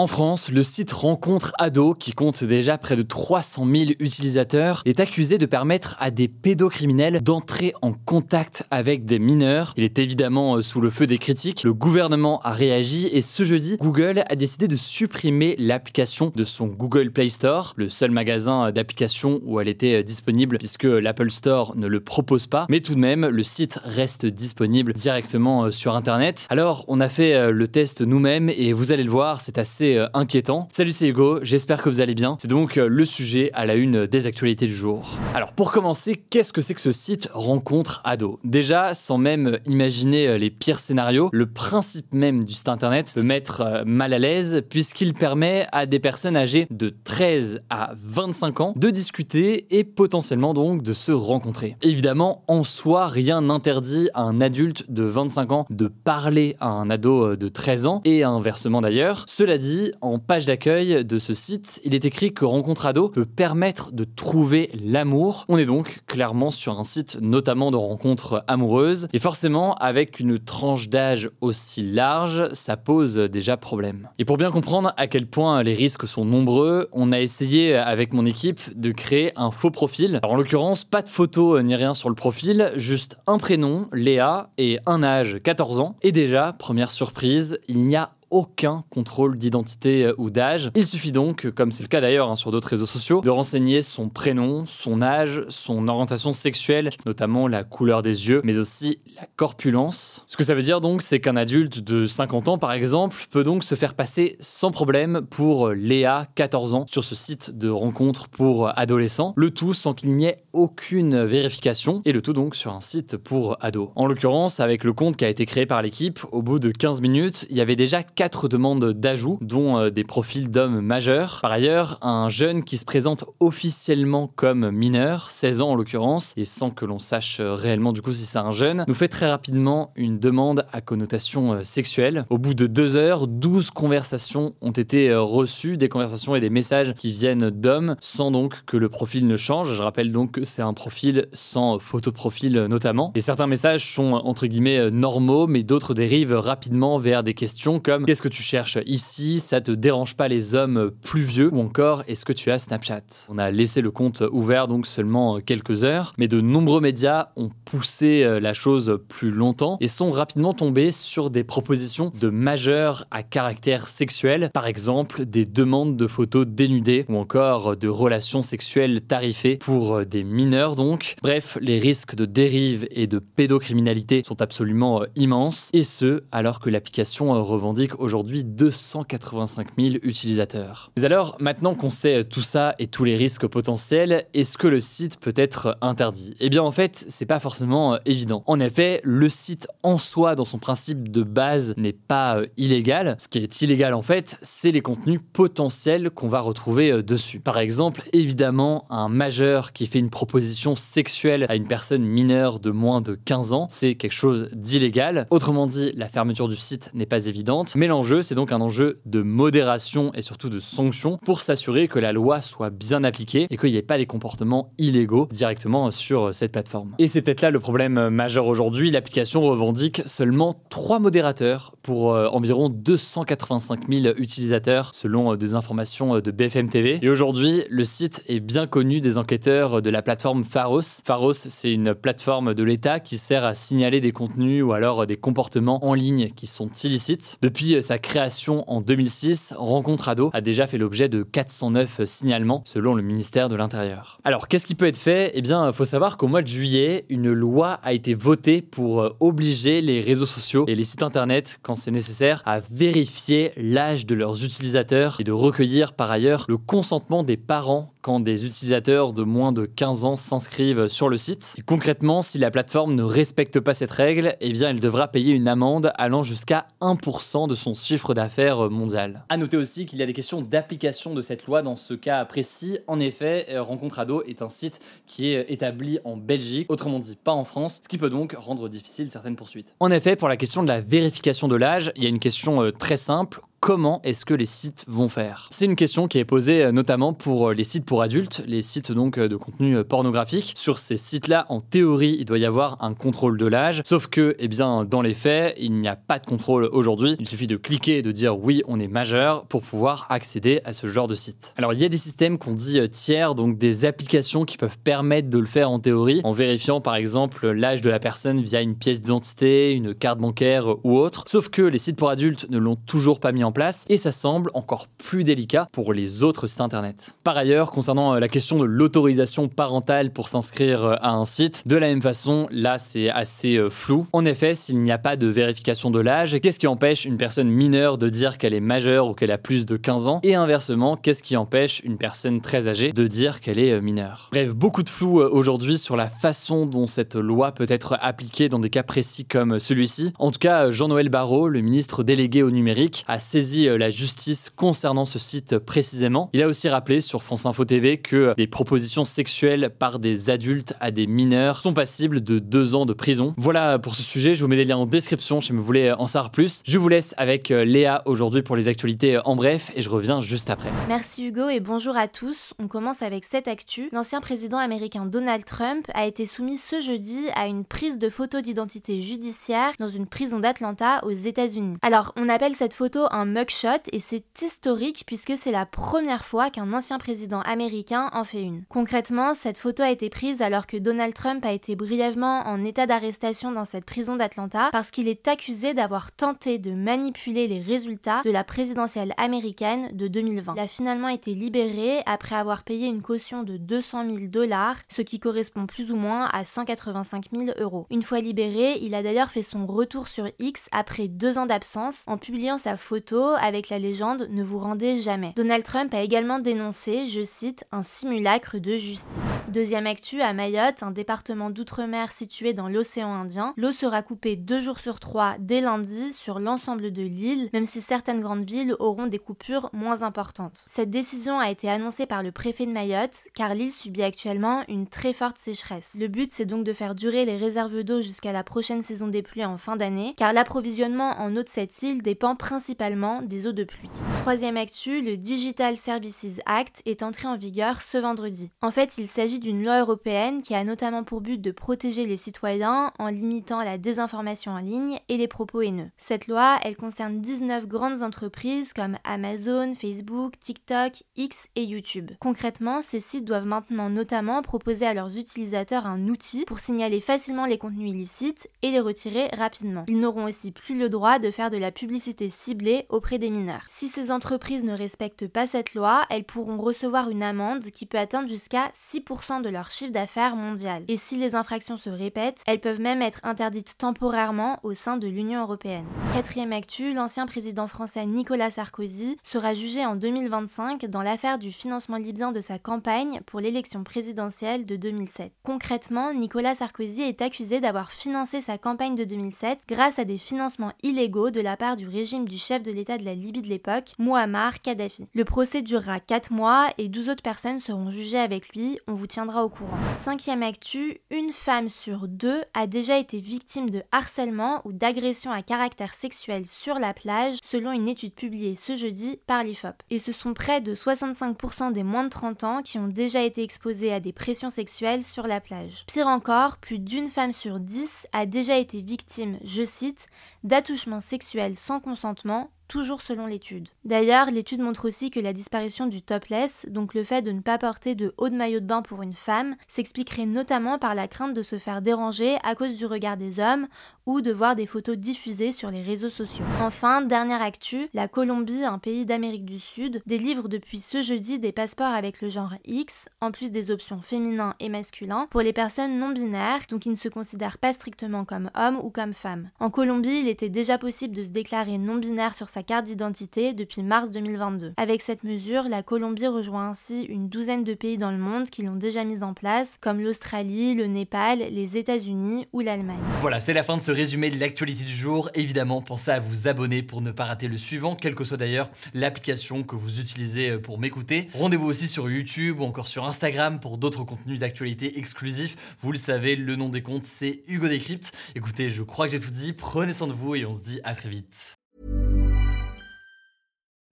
En France, le site Rencontre Ado, qui compte déjà près de 300 000 utilisateurs, est accusé de permettre à des pédocriminels d'entrer en contact avec des mineurs. Il est évidemment euh, sous le feu des critiques. Le gouvernement a réagi et ce jeudi, Google a décidé de supprimer l'application de son Google Play Store, le seul magasin d'applications où elle était euh, disponible puisque l'Apple Store ne le propose pas. Mais tout de même, le site reste disponible directement euh, sur Internet. Alors, on a fait le test nous-mêmes et vous allez le voir, c'est assez euh, inquiétant. Salut, c'est Hugo, j'espère que vous allez bien. C'est donc euh, le sujet à la une des actualités du jour. Alors, pour commencer, qu'est-ce que c'est que ce site Rencontre Ado? Déjà, sans même imaginer euh, les pires scénarios, le principe même du site internet peut mettre mal à l'aise puisqu'il permet à des personnes âgées de 13 à 25 ans de discuter et potentiellement donc de se rencontrer. Évidemment, en soi, rien n'interdit à un adulte de 25 ans de parler à un ado de 13 ans et inversement d'ailleurs. Cela dit, en page d'accueil de ce site, il est écrit que Rencontre Ado peut permettre de trouver l'amour. On est donc clairement sur un site notamment de rencontres amoureuses. Et forcément, avec une tranche d'âge aussi large, ça pose déjà problème. Et pour bien comprendre à quel point les risques sont nombreux, on a essayé avec mon équipe de créer un faux profil. Alors en l'occurrence, pas de photo ni rien sur le profil, juste un prénom, Léa, et un âge, 14 ans. Et déjà, première surprise, il n'y a aucun contrôle d'identité euh, ou d'âge. Il suffit donc, comme c'est le cas d'ailleurs hein, sur d'autres réseaux sociaux, de renseigner son prénom, son âge, son orientation sexuelle, notamment la couleur des yeux, mais aussi la corpulence. Ce que ça veut dire donc, c'est qu'un adulte de 50 ans, par exemple, peut donc se faire passer sans problème pour Léa, 14 ans, sur ce site de rencontre pour adolescents, le tout sans qu'il n'y ait aucune vérification, et le tout donc sur un site pour ados. En l'occurrence, avec le compte qui a été créé par l'équipe, au bout de 15 minutes, il y avait déjà quatre demandes d'ajout, dont euh, des profils d'hommes majeurs. Par ailleurs, un jeune qui se présente officiellement comme mineur, 16 ans en l'occurrence, et sans que l'on sache euh, réellement du coup si c'est un jeune, nous fait très rapidement une demande à connotation euh, sexuelle. Au bout de deux heures, 12 conversations ont été reçues, des conversations et des messages qui viennent d'hommes, sans donc que le profil ne change. Je rappelle donc que c'est un profil sans photo de profil notamment. Et certains messages sont entre guillemets normaux, mais d'autres dérivent rapidement vers des questions comme Qu'est-ce que tu cherches ici? Ça te dérange pas les hommes plus vieux? Ou encore, est-ce que tu as Snapchat? On a laissé le compte ouvert donc seulement quelques heures, mais de nombreux médias ont poussé euh, la chose plus longtemps et sont rapidement tombés sur des propositions de majeurs à caractère sexuel, par exemple des demandes de photos dénudées ou encore de relations sexuelles tarifées pour des mineurs donc. Bref, les risques de dérive et de pédocriminalité sont absolument euh, immenses. Et ce alors que l'application euh, revendique aujourd'hui 285 000 utilisateurs. Mais alors, maintenant qu'on sait tout ça et tous les risques potentiels, est-ce que le site peut être interdit? Eh bien, en fait, c'est pas forcément euh, évident. En effet, le site en soi, dans son principe de base, n'est pas euh, illégal. Ce qui est illégal, en fait, c'est les contenus potentiels qu'on va retrouver euh, dessus. Par exemple, évidemment, un majeur qui fait une proposition sexuelle à une personne mineure de moins de 15 ans, c'est quelque chose d'illégal. Autrement dit, la fermeture du site n'est pas évidente, mais l'enjeu, c'est donc un enjeu de modération et surtout de sanction pour s'assurer que la loi soit bien appliquée et qu'il n'y ait pas des comportements illégaux directement sur cette plateforme. Et c'est peut-être là le problème majeur aujourd'hui. L'application revendique seulement 3 modérateurs pour euh, environ 285 000 utilisateurs selon euh, des informations euh, de BFM TV. Et aujourd'hui, le site est bien connu des enquêteurs de la plateforme Pharos. Pharos, c'est une plateforme de l'État qui sert à signaler des contenus ou alors des comportements en ligne qui sont illicites. Depuis Sa création en 2006, Rencontre Ado a déjà fait l'objet de 409 signalements selon le ministère de l'Intérieur. Alors qu'est-ce qui peut être fait? Eh bien, faut savoir qu'au mois de juillet, une loi a été votée pour euh, obliger les réseaux sociaux et les sites internet, quand c'est nécessaire, à vérifier l'âge de leurs utilisateurs et de recueillir par ailleurs le consentement des parents quand des utilisateurs de moins de 15 ans s'inscrivent sur le site. concrètement, si la plateforme ne respecte pas cette règle, eh bien elle devra payer une amende allant jusqu'à 1% de son chiffre d'affaires mondial. A noter aussi qu'il y a des questions d'application de cette loi dans ce cas précis. En effet, euh, Rencontre Ado est un site qui est établi en Belgique, autrement dit pas en France, ce qui peut donc rendre difficile certaines poursuites. En effet, pour la question de la vérification de l'âge, il y a une question euh, très simple comment est-ce que les sites vont faire? C'est une question qui est posée euh, notamment pour euh, les sites pour adultes, les sites donc euh, de contenu pornographique. Sur ces sites-là, en théorie, il doit y avoir un contrôle de l'âge, sauf que, eh bien, dans les faits, il n'y a pas de contrôle aujourd'hui. Il suffit de cliquer et de dire oui, on est majeur pour pouvoir accéder à ce genre de site. Alors, il y a des systèmes qu'on dit tiers, donc des applications qui peuvent permettre de le faire en théorie, en vérifiant par exemple l'âge de la personne via une pièce d'identité, une carte bancaire ou autre. Sauf que les sites pour adultes ne l'ont toujours pas mis en place et ça semble encore plus délicat pour les autres sites internet. Par ailleurs, concernant euh, la question de l'autorisation parentale pour s'inscrire euh, à un site, de la même façon, là c'est assez euh, flou. En effet, s'il n'y a pas de vérification de l'âge, qu'est-ce qui empêche une personne mineure de dire qu'elle est majeure ou qu'elle a plus de 15 ans? Et inversement, qu'est-ce qui empêche une personne très âgée de dire qu'elle est mineure? Bref, beaucoup de flou aujourd'hui sur la façon dont cette loi peut être appliquée dans des cas précis comme celui-ci. En tout cas, Jean-Noël Barrot, le ministre délégué au numérique, a saisi euh, la justice concernant ce site précisément. Il a aussi rappelé sur France Info TV que des propositions sexuelles par des adultes à des mineurs sont passibles de deux ans de prison. Voilà pour ce sujet, je vous mets des liens en description si vous voulez en savoir plus. Je vous laisse avec euh, Léa aujourd'hui pour les actualités en bref et je reviens juste après. Merci Hugo et bonjour à tous. On commence avec cette actu. L'ancien président américain Donald Trump a été soumis ce jeudi à une prise de photo d'identité judiciaire dans une prison d'Atlanta aux États-Unis. Alors, on appelle cette photo un mugshot et c'est historique puisque c'est la première fois qu'un ancien président américain en fait une. Concrètement, cette photo a été prise alors que Donald Trump a été brièvement en état d'arrestation dans cette prison d'Atlanta parce qu'il est accusé d'avoir tenté de manipuler les résultats de la présidentielle américaine de 2020. Il a finalement été libéré après avoir payé une caution de 200 000 dollars, ce qui correspond plus ou moins à 185 000 euros. Une fois libéré, il a d'ailleurs fait son retour sur X après deux ans d'absence en publiant sa photo avec la légende Ne vous rendez jamais. Donald Trump a également dénoncé, je cite, un simulacre de justice. Deuxième actu, à Mayotte, un département d'outre-mer situé dans l'océan Indien, l'eau sera coupée deux jours sur trois dès lundi sur l'ensemble de l'île, même si certaines grandes villes auront des coupures moins importantes. Cette décision a été annoncée par le préfet de Mayotte, car l'île subit actuellement une très forte sécheresse. Le but, c'est donc de faire durer les réserves d'eau jusqu'à la prochaine saison des pluies en fin d'année, car l'approvisionnement en eau de cette île dépend principalement des eaux de pluie. Troisième actu, le Digital Services Act est entré en vigueur ce vendredi. En fait, il s'agit d'une loi européenne qui a notamment pour but de protéger les citoyens en limitant la désinformation en ligne et les propos haineux. Cette loi, elle concerne 19 grandes entreprises comme Amazon, Facebook, TikTok, X et YouTube. Concrètement, ces sites doivent maintenant notamment proposer à leurs utilisateurs un outil pour signaler facilement les contenus illicites et les retirer rapidement. Ils n'auront aussi plus le droit de faire de la publicité ciblée auprès des mineurs. Si ces entreprises ne respectent pas cette loi, elles pourront recevoir une amende qui peut atteindre jusqu'à 6% de leur chiffre d'affaires mondial. Et si les infractions se répètent, elles peuvent même être interdites temporairement au sein de l'Union européenne. Quatrième actu, l'ancien président français Nicolas Sarkozy sera jugé en 2025 dans l'affaire du financement libyen de sa campagne pour l'élection présidentielle de 2007. Concrètement, Nicolas Sarkozy est accusé d'avoir financé sa campagne de 2007 grâce à des financements illégaux de la part du régime du chef de l'État de la Libye de l'époque, Muammar Kadhafi. Le procès durera 4 mois et 12 autres personnes seront jugées avec lui, on vous tiendra au courant. Cinquième actu, une femme sur deux a déjà été victime de harcèlement ou d'agression à caractère sexuel sur la plage, selon une étude publiée ce jeudi par l'IFOP. Et ce sont près de 65% des moins de 30 ans qui ont déjà été exposés à des pressions sexuelles sur la plage. Pire encore, plus d'une femme sur 10 a déjà été victime, je cite, d'attouchements sexuels sans consentement toujours selon l'étude. D'ailleurs, l'étude montre aussi que la disparition du topless, donc le fait de ne pas porter de haut de maillot de bain pour une femme, s'expliquerait notamment par la crainte de se faire déranger à cause du regard des hommes ou de voir des photos diffusées sur les réseaux sociaux. Enfin, dernière actu, la Colombie, un pays d'Amérique du Sud, délivre depuis ce jeudi des passeports avec le genre X, en plus des options féminin et masculin, pour les personnes non binaires, donc qui ne se considèrent pas strictement comme hommes ou comme femmes. En Colombie, il était déjà possible de se déclarer non binaire sur sa carte d'identité depuis mars 2022. Avec cette mesure, la Colombie rejoint ainsi une douzaine de pays dans le monde qui l'ont déjà mise en place, comme l'Australie, le Népal, les États-Unis ou l'Allemagne. Voilà, c'est la fin de ce résumé de l'actualité du jour. Évidemment, pensez à vous abonner pour ne pas rater le suivant, quelle que soit d'ailleurs l'application que vous utilisez euh, pour m'écouter. Rendez-vous aussi sur YouTube ou encore sur Instagram pour d'autres contenus d'actualité exclusifs. Vous le savez, le nom des comptes, c'est Hugo Décrypte. Écoutez, je crois que j'ai tout dit. Prenez soin de vous et on se dit à très vite.